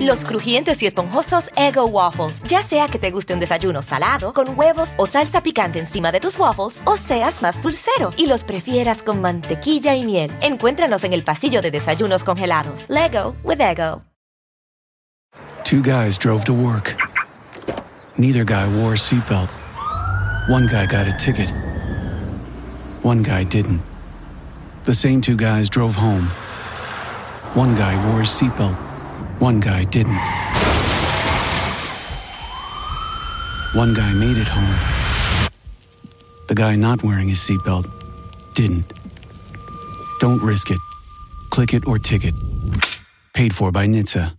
Los crujientes y esponjosos Ego Waffles. Ya sea que te guste un desayuno salado, con huevos o salsa picante encima de tus waffles, o seas más dulcero y los prefieras con mantequilla y miel. Encuéntranos en el pasillo de desayunos congelados. Lego with Ego. Two guys drove to work. Neither guy wore a seatbelt. One guy got a ticket. One guy didn't. The same two guys drove home. One guy wore a seatbelt. One guy didn't. One guy made it home. The guy not wearing his seatbelt didn't. Don't risk it. Click it or ticket. Paid for by NHTSA.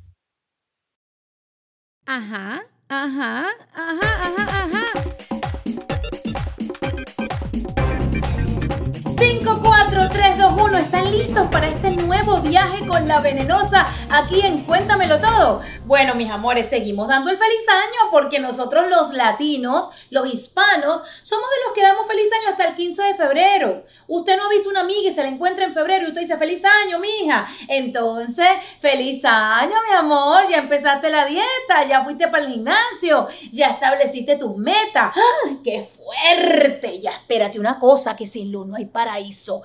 Ajá, ajá, ajá, ajá, ajá. 5, 4, 3, 2, 1. ¿Están listos para este nuevo viaje con la venenosa aquí en Cuéntamelo Todo? Bueno, mis amores, seguimos dando el feliz año porque nosotros los latinos, los hispanos, somos de los que damos feliz año hasta el 15 de febrero. Usted no ha visto una amiga y se la encuentra en febrero y usted dice feliz año, mija. Entonces, feliz año, mi amor. Ya empezaste la dieta, ya fuiste para el gimnasio, ya estableciste tus metas. ¡Qué fuerte! Ya espérate una cosa, que sin luz no hay paraíso.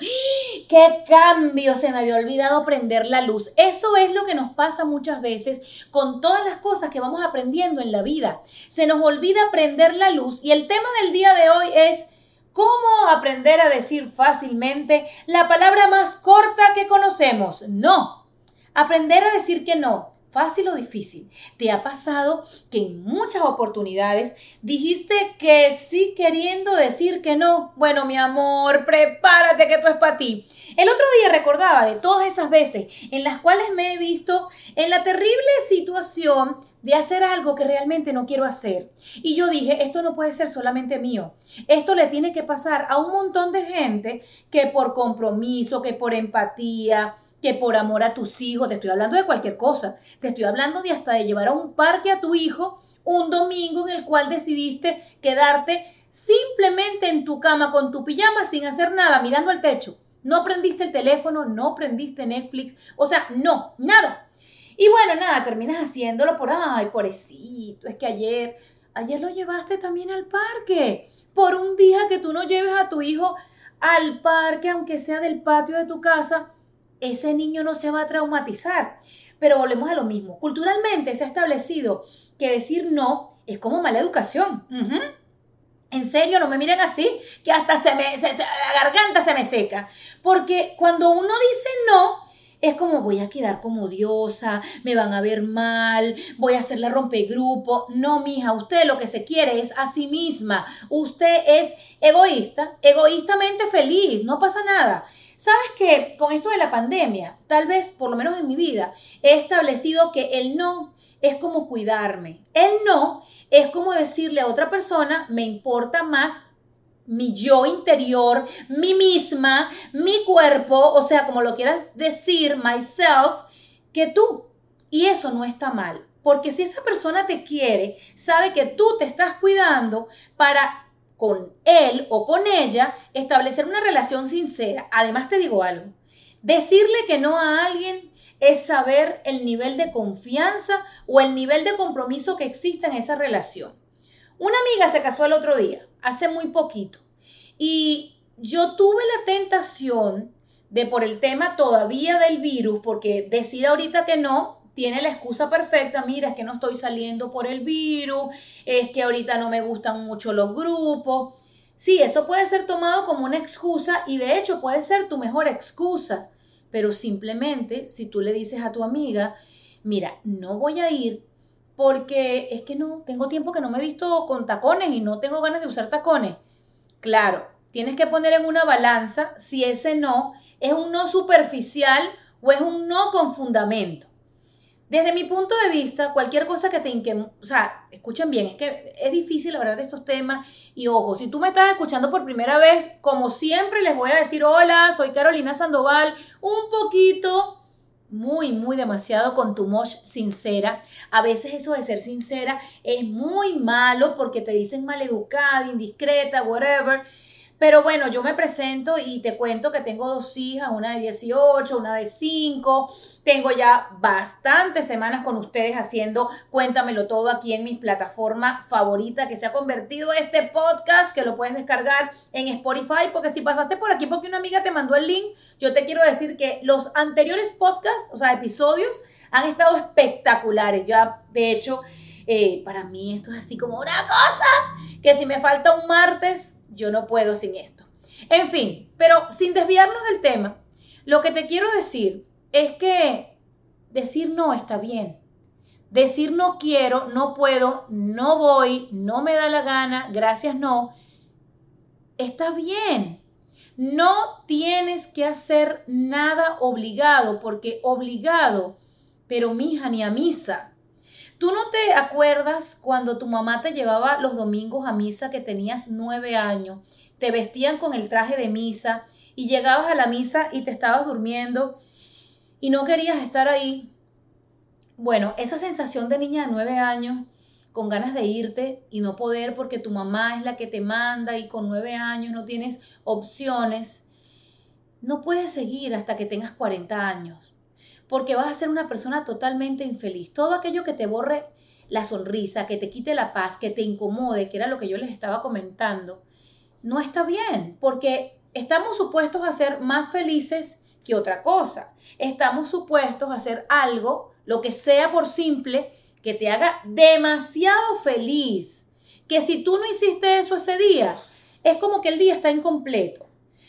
¡Qué cambio! Se me había olvidado prender la luz. Eso es lo que nos pasa muchas veces con todas las cosas que vamos aprendiendo en la vida. Se nos olvida prender la luz y el tema del día de hoy es cómo aprender a decir fácilmente la palabra más corta que conocemos. No. Aprender a decir que no fácil o difícil. ¿Te ha pasado que en muchas oportunidades dijiste que sí queriendo decir que no? Bueno, mi amor, prepárate que esto es para ti. El otro día recordaba de todas esas veces en las cuales me he visto en la terrible situación de hacer algo que realmente no quiero hacer. Y yo dije, esto no puede ser solamente mío. Esto le tiene que pasar a un montón de gente que por compromiso, que por empatía, que por amor a tus hijos, te estoy hablando de cualquier cosa, te estoy hablando de hasta de llevar a un parque a tu hijo un domingo en el cual decidiste quedarte simplemente en tu cama con tu pijama sin hacer nada, mirando al techo. No prendiste el teléfono, no prendiste Netflix, o sea, no, nada. Y bueno, nada, terminas haciéndolo por, ay, pobrecito, es que ayer, ayer lo llevaste también al parque. Por un día que tú no lleves a tu hijo al parque, aunque sea del patio de tu casa, ese niño no se va a traumatizar. Pero volvemos a lo mismo. Culturalmente se ha establecido que decir no es como mala educación. En serio, no me miren así, que hasta se me, la garganta se me seca. Porque cuando uno dice no, es como voy a quedar como diosa, me van a ver mal, voy a hacer la rompegrupo. No, mija, usted lo que se quiere es a sí misma. Usted es egoísta, egoístamente feliz, no pasa nada. Sabes que con esto de la pandemia, tal vez, por lo menos en mi vida, he establecido que el no es como cuidarme. El no es como decirle a otra persona, me importa más mi yo interior, mi misma, mi cuerpo, o sea, como lo quieras decir, myself, que tú. Y eso no está mal, porque si esa persona te quiere, sabe que tú te estás cuidando para con él o con ella, establecer una relación sincera. Además te digo algo, decirle que no a alguien es saber el nivel de confianza o el nivel de compromiso que existe en esa relación. Una amiga se casó el otro día, hace muy poquito, y yo tuve la tentación de por el tema todavía del virus, porque decir ahorita que no, tiene la excusa perfecta, mira, es que no estoy saliendo por el virus, es que ahorita no me gustan mucho los grupos. Sí, eso puede ser tomado como una excusa y de hecho puede ser tu mejor excusa, pero simplemente si tú le dices a tu amiga, mira, no voy a ir porque es que no, tengo tiempo que no me he visto con tacones y no tengo ganas de usar tacones. Claro, tienes que poner en una balanza si ese no es un no superficial o es un no con fundamento. Desde mi punto de vista, cualquier cosa que te inque... O sea, escuchen bien, es que es difícil hablar de estos temas. Y ojo, si tú me estás escuchando por primera vez, como siempre les voy a decir, hola, soy Carolina Sandoval, un poquito muy, muy demasiado con tu mosh sincera. A veces eso de ser sincera es muy malo porque te dicen maleducada, indiscreta, whatever. Pero bueno, yo me presento y te cuento que tengo dos hijas, una de 18, una de 5. Tengo ya bastantes semanas con ustedes haciendo Cuéntamelo todo aquí en mi plataforma favorita que se ha convertido este podcast que lo puedes descargar en Spotify porque si pasaste por aquí porque una amiga te mandó el link, yo te quiero decir que los anteriores podcasts, o sea, episodios, han estado espectaculares. Ya, de hecho, eh, para mí esto es así como una cosa que si me falta un martes, yo no puedo sin esto. En fin, pero sin desviarnos del tema, lo que te quiero decir es que decir no está bien. Decir no quiero, no puedo, no voy, no me da la gana, gracias no, está bien. No tienes que hacer nada obligado, porque obligado, pero mija ni a misa. ¿Tú no te acuerdas cuando tu mamá te llevaba los domingos a misa que tenías nueve años? Te vestían con el traje de misa y llegabas a la misa y te estabas durmiendo y no querías estar ahí. Bueno, esa sensación de niña de nueve años con ganas de irte y no poder porque tu mamá es la que te manda y con nueve años no tienes opciones, no puedes seguir hasta que tengas 40 años porque vas a ser una persona totalmente infeliz. Todo aquello que te borre la sonrisa, que te quite la paz, que te incomode, que era lo que yo les estaba comentando, no está bien, porque estamos supuestos a ser más felices que otra cosa. Estamos supuestos a hacer algo, lo que sea por simple, que te haga demasiado feliz. Que si tú no hiciste eso ese día, es como que el día está incompleto.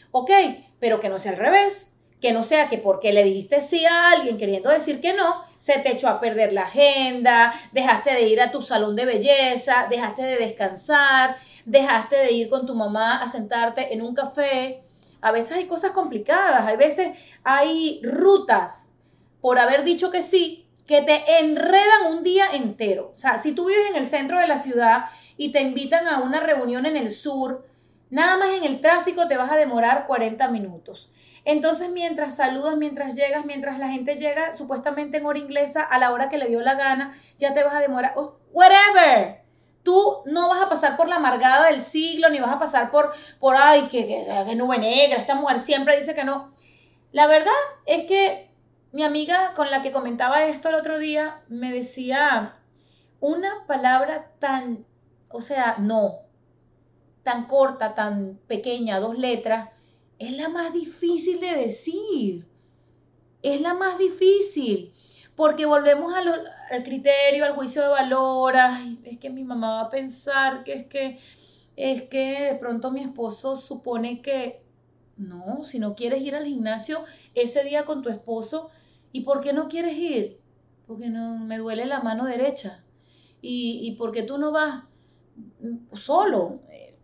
¿Ok? Pero que no sea al revés que no sea que porque le dijiste sí a alguien queriendo decir que no, se te echó a perder la agenda, dejaste de ir a tu salón de belleza, dejaste de descansar, dejaste de ir con tu mamá a sentarte en un café. A veces hay cosas complicadas, hay veces hay rutas por haber dicho que sí que te enredan un día entero. O sea, si tú vives en el centro de la ciudad y te invitan a una reunión en el sur, nada más en el tráfico te vas a demorar 40 minutos. Entonces, mientras saludas, mientras llegas, mientras la gente llega supuestamente en hora inglesa a la hora que le dio la gana, ya te vas a demorar. Whatever. Tú no vas a pasar por la amargada del siglo, ni vas a pasar por, por ay, que, que, nube negra, esta mujer siempre dice que no. La verdad es que mi amiga con la que comentaba esto el otro día me decía una palabra tan, o sea, no, tan corta, tan pequeña, dos letras, es la más difícil de decir. Es la más difícil. Porque volvemos al criterio, al juicio de valor. es que mi mamá va a pensar que es que es que de pronto mi esposo supone que no, si no quieres ir al gimnasio ese día con tu esposo, ¿y por qué no quieres ir? Porque no me duele la mano derecha. ¿Y, y por qué tú no vas solo?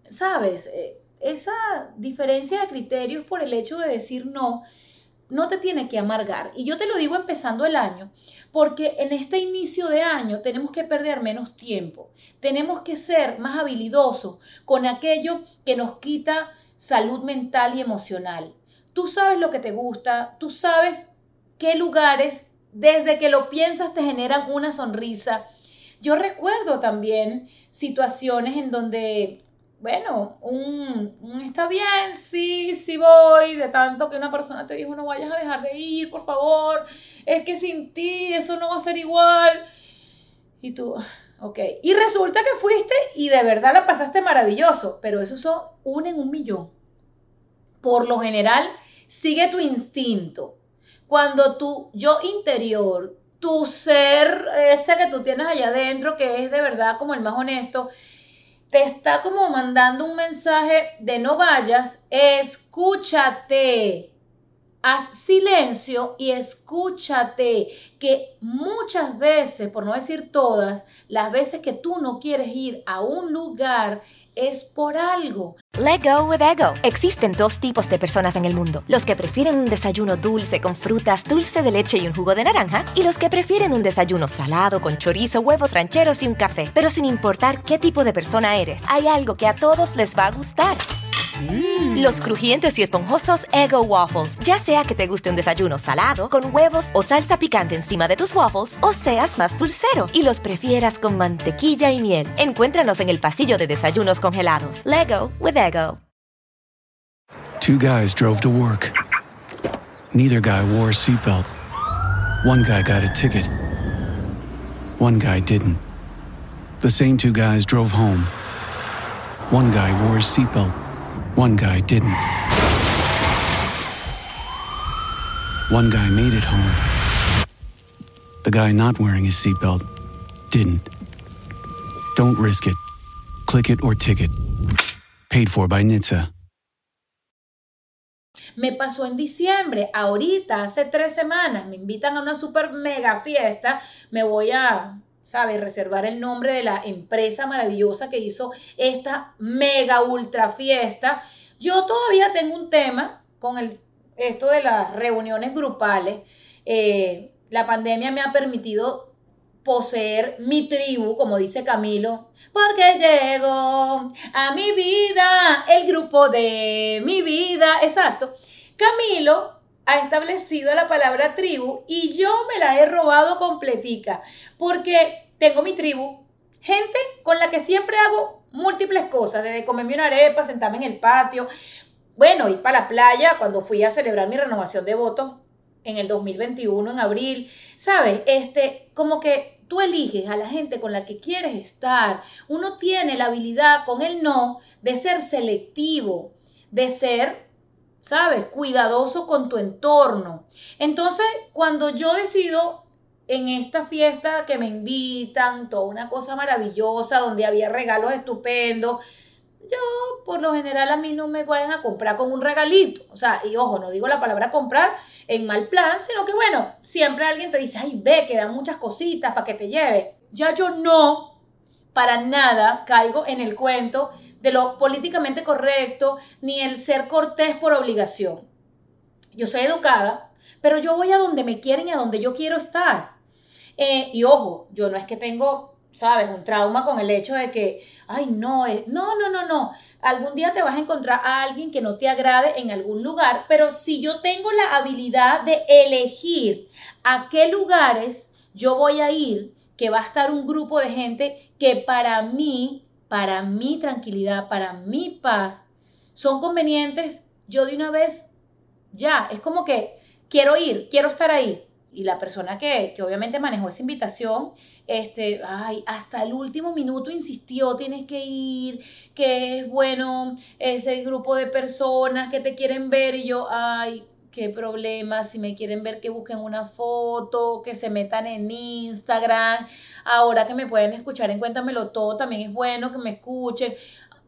¿Sabes? Eh, esa diferencia de criterios por el hecho de decir no, no te tiene que amargar. Y yo te lo digo empezando el año, porque en este inicio de año tenemos que perder menos tiempo, tenemos que ser más habilidosos con aquello que nos quita salud mental y emocional. Tú sabes lo que te gusta, tú sabes qué lugares desde que lo piensas te generan una sonrisa. Yo recuerdo también situaciones en donde bueno, un, está bien, sí, sí voy, de tanto que una persona te dijo no vayas a dejar de ir, por favor, es que sin ti eso no va a ser igual. Y tú, ok. Y resulta que fuiste y de verdad la pasaste maravilloso, pero eso son un en un millón. Por lo general, sigue tu instinto. Cuando tu yo interior, tu ser, ese que tú tienes allá adentro, que es de verdad como el más honesto, te está como mandando un mensaje de no vayas, escúchate. Haz silencio y escúchate que muchas veces, por no decir todas, las veces que tú no quieres ir a un lugar es por algo. Let go with ego. Existen dos tipos de personas en el mundo: los que prefieren un desayuno dulce con frutas, dulce de leche y un jugo de naranja, y los que prefieren un desayuno salado con chorizo, huevos rancheros y un café. Pero sin importar qué tipo de persona eres, hay algo que a todos les va a gustar. Los crujientes y esponjosos Ego Waffles. Ya sea que te guste un desayuno salado, con huevos o salsa picante encima de tus waffles, o seas más dulcero y los prefieras con mantequilla y miel. Encuéntranos en el pasillo de desayunos congelados. Lego with Ego. Two guys drove to work. Neither guy wore a seatbelt. One guy got a ticket. One guy didn't. The same two guys drove home. One guy wore a seatbelt. One guy didn't. One guy made it home. The guy not wearing his seatbelt didn't. Don't risk it. Click it or ticket. Paid for by NHTSA. Me pasó en diciembre, ahorita, hace tres semanas, me invitan a una super mega fiesta, me voy a, ¿sabes?, reservar el nombre de la empresa maravillosa que hizo esta mega ultra fiesta. Yo todavía tengo un tema con el, esto de las reuniones grupales. Eh, la pandemia me ha permitido poseer mi tribu, como dice Camilo, porque llegó a mi vida el grupo de mi vida. Exacto. Camilo ha establecido la palabra tribu y yo me la he robado completica, porque tengo mi tribu, gente con la que siempre hago múltiples cosas, desde comerme una arepa, sentarme en el patio, bueno, ir para la playa cuando fui a celebrar mi renovación de votos en el 2021, en abril, ¿sabes? Este, como que tú eliges a la gente con la que quieres estar. Uno tiene la habilidad con el no de ser selectivo, de ser, ¿sabes? Cuidadoso con tu entorno. Entonces, cuando yo decido en esta fiesta que me invitan, toda una cosa maravillosa, donde había regalos estupendos, yo por lo general a mí no me vayan a comprar con un regalito. O sea, y ojo, no digo la palabra comprar en mal plan, sino que bueno, siempre alguien te dice, ay, ve, que dan muchas cositas para que te lleve. Ya yo no, para nada, caigo en el cuento de lo políticamente correcto, ni el ser cortés por obligación. Yo soy educada, pero yo voy a donde me quieren y a donde yo quiero estar. Eh, y ojo, yo no es que tengo ¿sabes? Un trauma con el hecho de que, ay, no, es, no, no, no, no. Algún día te vas a encontrar a alguien que no te agrade en algún lugar, pero si yo tengo la habilidad de elegir a qué lugares yo voy a ir, que va a estar un grupo de gente que para mí, para mi tranquilidad, para mi paz, son convenientes, yo de una vez, ya, es como que quiero ir, quiero estar ahí. Y la persona que, obviamente manejó esa invitación, este, ay, hasta el último minuto insistió, tienes que ir, que es bueno ese grupo de personas que te quieren ver y yo, ay, qué problema, si me quieren ver que busquen una foto, que se metan en Instagram, ahora que me pueden escuchar en Cuéntamelo Todo, también es bueno que me escuchen.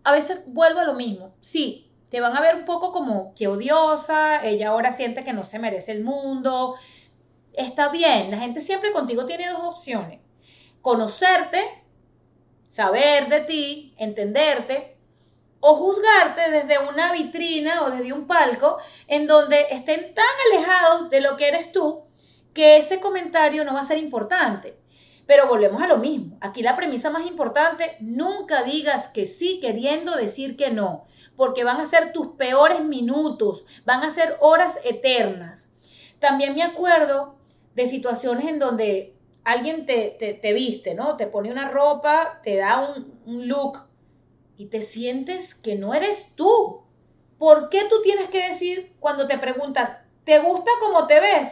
A veces vuelvo a lo mismo, sí, te van a ver un poco como que odiosa, ella ahora siente que no se merece el mundo, está bien, la gente siempre contigo tiene dos opciones. Conocerte, saber de ti, entenderte, o juzgarte desde una vitrina o desde un palco en donde estén tan alejados de lo que eres tú que ese comentario no va a ser importante. Pero volvemos a lo mismo. Aquí la premisa más importante, nunca digas que sí queriendo decir que no, porque van a ser tus peores minutos, van a ser horas eternas. También me acuerdo de situaciones en donde alguien te, viste, ¿no? Te pone una ropa, te da un look y te sientes que no eres tú. ¿Por qué tú tienes que decir cuando te preguntan, ¿te gusta cómo te ves?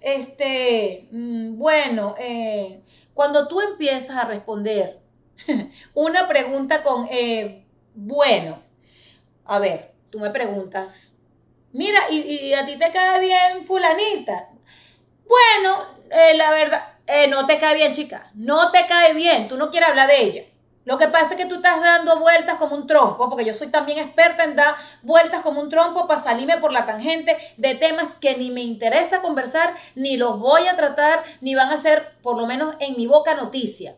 este, mm, bueno, eh, cuando tú empiezas a responder una pregunta con, eh, bueno, a ver, tú me preguntas, Mira, y, a ti te cae bien fulanita. Bueno, eh, la verdad, eh, no te cae bien, chica. No te cae bien. Tú no quieres hablar de ella. Lo que pasa es que tú estás dando vueltas como un trompo, porque yo soy también experta en dar vueltas como un trompo para salirme por la tangente de temas que ni me interesa conversar, ni los voy a tratar, ni van a ser, por lo menos en mi boca, noticia.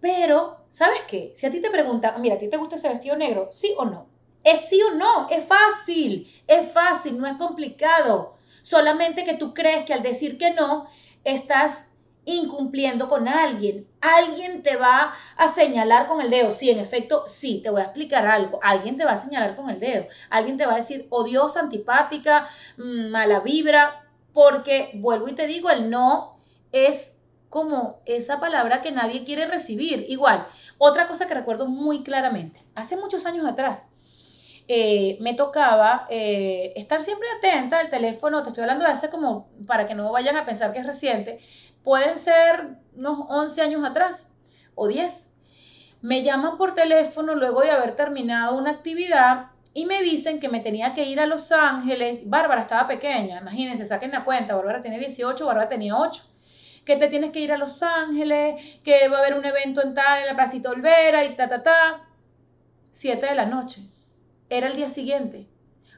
Pero, ¿sabes qué? Si a ti te preguntan, mira, ¿a ti te gusta ese vestido negro? ¿Sí o no? Es sí o no, es fácil, es fácil, no es complicado. Solamente que tú crees que al decir que no, estás incumpliendo con alguien. Alguien te va a señalar con el dedo. Sí, en efecto, sí, te voy a explicar algo. Alguien te va a señalar con el dedo. Alguien te va a decir odiosa, antipática, mm, mala vibra, porque vuelvo y te digo, el no es como esa palabra que nadie quiere recibir. Igual, otra cosa que recuerdo muy claramente, hace muchos años atrás, eh, me tocaba eh, estar siempre atenta al teléfono, te estoy hablando de hace como, para que no vayan a pensar que es reciente, pueden ser unos 11 años atrás o 10. Me llaman por teléfono luego de haber terminado una actividad y me dicen que me tenía que ir a Los Ángeles. Bárbara estaba pequeña, imagínense, saquen la cuenta, Bárbara tenía 18, Bárbara tenía 8 que te tienes que ir a Los Ángeles, que va a haber un evento en tal, en la Placita Olvera y ta, ta, ta. Siete de la noche. Era el día siguiente.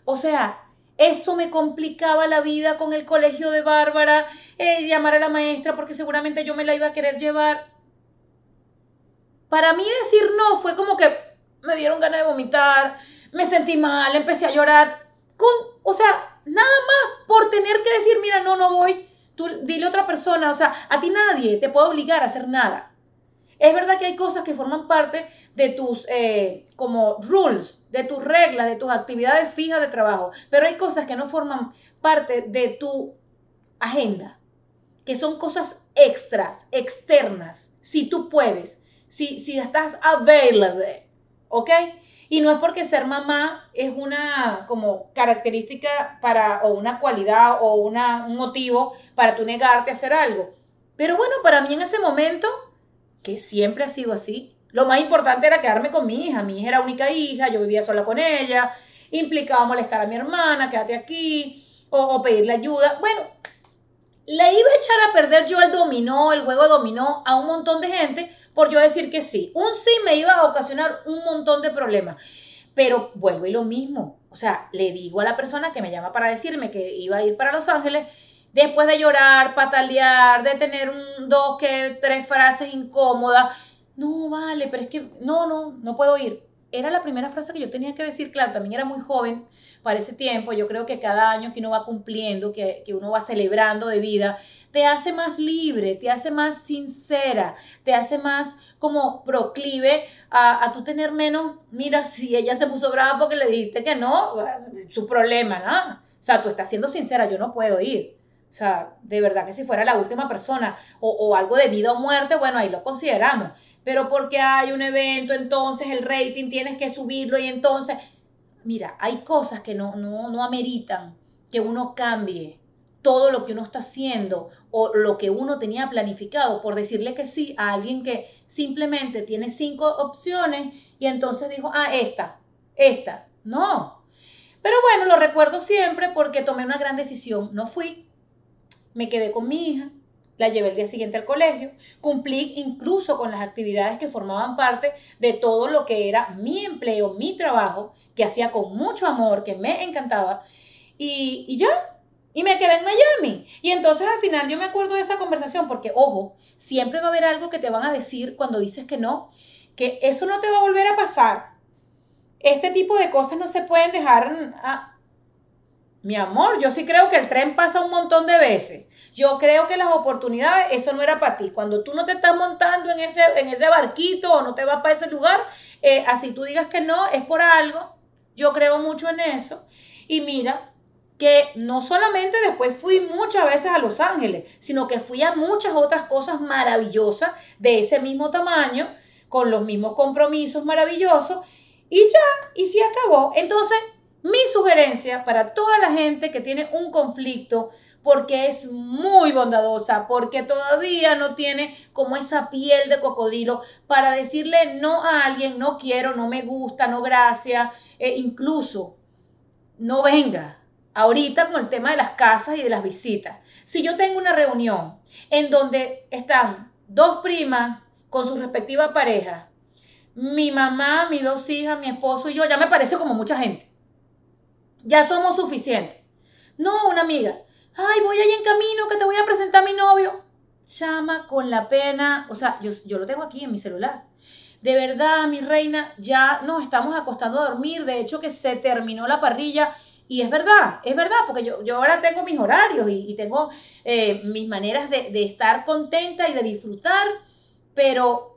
O sea, eso me complicaba la vida con el colegio de Bárbara, eh, llamar a la maestra porque seguramente yo me la iba a querer llevar. Para mí decir no fue como que me dieron ganas de vomitar, me sentí mal, empecé a llorar. Con, o sea, nada más por tener que decir, mira, no, no voy Tú dile a otra persona, o sea, a ti nadie te puede obligar a hacer nada. Es verdad que hay cosas que forman parte de tus eh, como rules, de tus reglas, de tus actividades fijas de trabajo, pero hay cosas que no forman parte de tu agenda, que son cosas extras, externas, si tú puedes, si, si estás available, ¿ok? Y no es porque ser mamá es una como característica para, o una cualidad o una, un motivo para tú negarte a hacer algo. Pero bueno, para mí en ese momento, que siempre ha sido así, lo más importante era quedarme con mi hija. Mi hija era única hija, yo vivía sola con ella, implicaba molestar a mi hermana, quédate aquí, o, o pedirle ayuda. Bueno, le iba a echar a perder yo el dominó, el juego dominó a un montón de gente por yo decir que sí. Un sí me iba a ocasionar un montón de problemas. Pero vuelvo y lo mismo. O sea, le digo a la persona que me llama para decirme que iba a ir para Los Ángeles, después de llorar, patalear, de tener un, dos, que tres frases incómodas. No, vale, pero es que no, no, no puedo ir. Era la primera frase que yo tenía que decir, claro, también era muy joven para ese tiempo. Yo creo que cada año que uno va cumpliendo, que, que uno va celebrando de vida, te hace más libre, te hace más sincera, te hace más como proclive a, a tú tener menos, mira, si ella se puso brava porque le dijiste que no, su problema, ¿no? O sea, tú estás siendo sincera, yo no puedo ir. O sea, de verdad que si fuera la última persona o, o, algo de vida o muerte, bueno, ahí lo consideramos. Pero porque hay un evento, entonces el rating tienes que subirlo y entonces, mira, hay cosas que no, no, no ameritan que uno cambie todo lo que uno está haciendo o lo que uno tenía planificado por decirle que sí a alguien que simplemente tiene cinco opciones y entonces dijo, ah, esta, esta. No. Pero bueno, lo recuerdo siempre porque tomé una gran decisión. No fui, me quedé con mi hija, la llevé el día siguiente al colegio, cumplí incluso con las actividades que formaban parte de todo lo que era mi empleo, mi trabajo, que hacía con mucho amor, que me encantaba. Y, y ya, y me quedé en Miami. Y entonces al final yo me acuerdo de esa conversación porque, ojo, siempre va a haber algo que te van a decir cuando dices que no, que eso no te va a volver a pasar. Este tipo de cosas no se pueden dejar... A... Mi amor, yo sí creo que el tren pasa un montón de veces. Yo creo que las oportunidades, eso no era para ti. Cuando tú no te estás montando en ese, en ese barquito o no te vas para ese lugar, eh, así tú digas que no, es por algo. Yo creo mucho en eso. Y mira, que no solamente después fui muchas veces a Los Ángeles, sino que fui a muchas otras cosas maravillosas de ese mismo tamaño, con los mismos compromisos maravillosos, y ya, y se acabó. Entonces, mi sugerencia para toda la gente que tiene un conflicto, porque es muy bondadosa, porque todavía no tiene como esa piel de cocodrilo para decirle no a alguien, no quiero, no me gusta, no gracias, e incluso no venga, ahorita con el tema de las casas y de las visitas. Si yo tengo una reunión en donde están dos primas con sus respectivas parejas, mi mamá, mis dos hijas, mi esposo y yo, ya me parece como mucha gente. Ya somos suficientes. No, una amiga. Ay, voy ahí en camino que te voy a presentar a mi novio. Llama con la pena. O sea, yo, yo lo tengo aquí en mi celular. De verdad, mi reina, ya nos estamos acostando a dormir. De hecho, que se terminó la parrilla Y es verdad, es verdad, porque yo, yo ahora tengo mis horarios y, tengo eh, mis maneras de, de estar contenta y de disfrutar, pero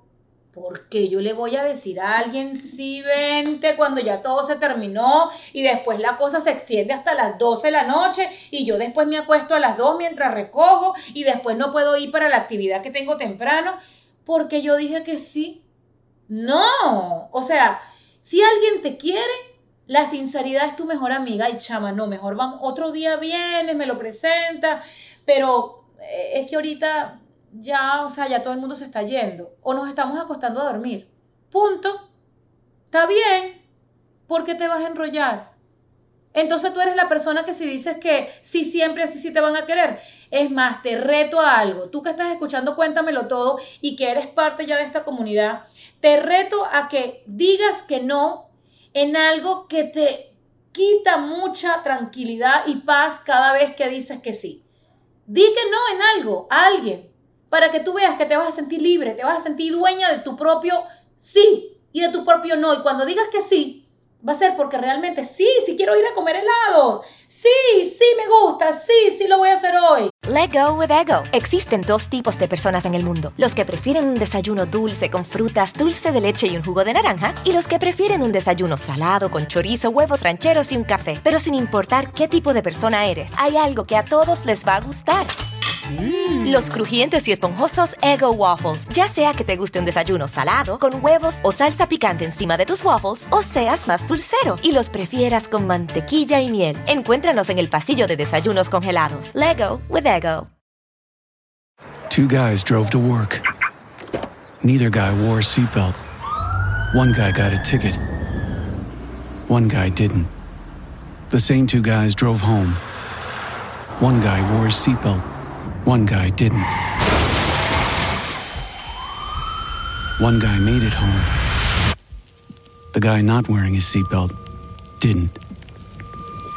¿Por qué yo le voy a decir a alguien sí vente cuando ya todo se terminó y después la cosa se extiende hasta las 12 de la noche y yo después me acuesto a las 2 mientras recojo y después no puedo ir para la actividad que tengo temprano porque yo dije que sí? No, o sea, si alguien te quiere, la sinceridad es tu mejor amiga y chama, no, mejor vamos, otro día vienes, me lo presenta, pero eh, es que ahorita ya, o sea, ya todo el mundo se está yendo o nos estamos acostando a dormir. Punto. Está bien. ¿Por qué te vas a enrollar? Entonces tú eres la persona que si dices que sí siempre así sí te van a querer. Es más, te reto a algo. Tú que estás escuchando Cuéntamelo todo y que eres parte ya de esta comunidad, te reto a que digas que no en algo que te quita mucha tranquilidad y paz cada vez que dices que sí. Di que no en algo, a alguien para que tú veas que te vas a sentir libre, te vas a sentir dueña de tu propio sí y de tu propio no. Y cuando digas que sí, va a ser porque realmente sí, sí quiero ir a comer helados. Sí, sí me gusta, sí, sí lo voy a hacer hoy. Let go with ego. Existen dos tipos de personas en el mundo: los que prefieren un desayuno dulce con frutas, dulce de leche y un jugo de naranja, y los que prefieren un desayuno salado con chorizo, huevos rancheros y un café. Pero sin importar qué tipo de persona eres, hay algo que a todos les va a gustar. Mm. Los crujientes y esponjosos Ego Waffles. Ya sea que te guste un desayuno salado, con huevos o salsa picante encima de tus waffles, o seas más dulcero y los prefieras con mantequilla y miel. Encuéntranos en el pasillo de desayunos congelados. Lego with Ego. Two guys drove to work. Neither guy wore a seatbelt. One guy got a ticket. One guy didn't. The same two guys drove home. One guy wore a seatbelt. One guy didn't. One guy made it home. The guy not wearing his seatbelt didn't.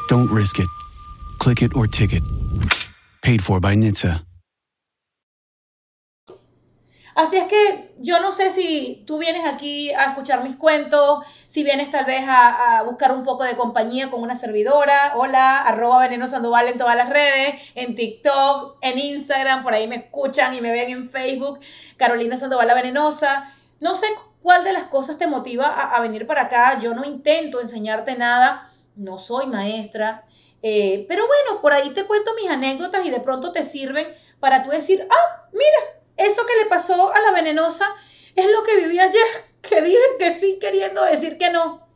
Don't risk it. Click it or ticket. Paid for by NHTSA. Así es que yo no sé si tú vienes aquí a escuchar mis cuentos, si vienes tal vez a, buscar un poco de compañía con una servidora. Hola, arroba Veneno Sandoval en todas las redes, en TikTok, en Instagram, por ahí me escuchan y me ven en Facebook, Carolina Sandoval la Venenosa. No sé cuál de las cosas te motiva a, venir para acá. Yo no intento enseñarte nada, no soy maestra. Eh, pero bueno, por ahí te cuento mis anécdotas y de pronto te sirven para tú decir, ah, mira, eso que le pasó a la venenosa es lo que viví ayer, que dije que sí queriendo decir que no.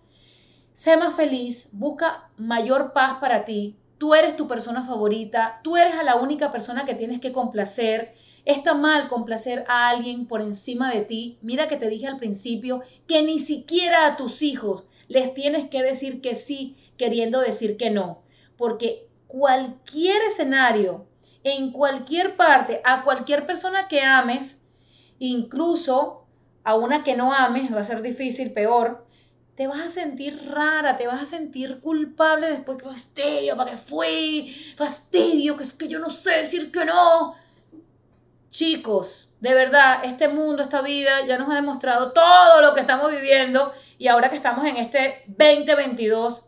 Sé más feliz, busca mayor paz para ti. Tú eres tu persona favorita, tú eres a la única persona que tienes que complacer. Está mal complacer a alguien por encima de ti. Mira que te dije al principio que ni siquiera a tus hijos les tienes que decir que sí queriendo decir que no. Porque cualquier escenario en cualquier parte, a cualquier persona que ames, incluso a una que no ames, va a ser difícil, peor, te vas a sentir rara, te vas a sentir culpable después que fastidio, ¿para qué fui? Fastidio, que es que yo no sé decir que no. Chicos, de verdad, este mundo, esta vida ya nos ha demostrado todo lo que estamos viviendo y ahora que estamos en este 2022,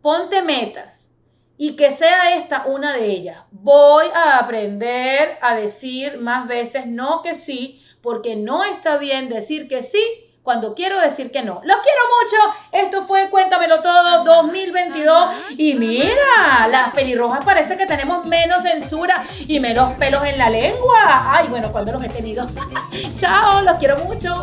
ponte metas y que sea esta una de ellas. Voy a aprender a decir más veces no que sí, porque no está bien decir que sí cuando quiero decir que no. Los quiero mucho. Esto fue Cuéntamelo Todo 2022. Y mira, las pelirrojas parece que tenemos menos censura y menos pelos en la lengua. Ay, bueno, cuando los he tenido. Chao, los quiero mucho.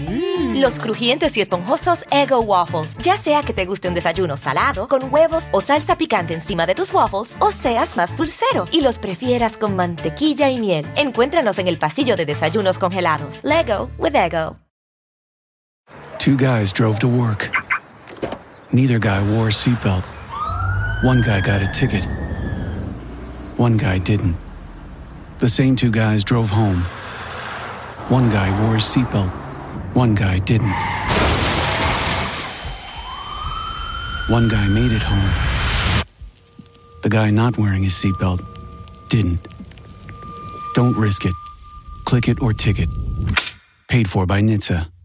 Mm. Los crujientes y esponjosos Ego Waffles. Ya sea que te guste un desayuno salado, con huevos o salsa picante encima de tus waffles, o seas más dulcero y los prefieras con mantequilla y miel. Encuéntranos en el pasillo de desayunos congelados. Lego with Ego. Two guys drove to work. Neither guy wore a seatbelt. One guy got a ticket. One guy didn't. The same two guys drove home. One guy wore a seatbelt. One guy didn't. One guy made it home. The guy not wearing his seatbelt didn't. Don't risk it. Click it or ticket. Paid for by NHTSA.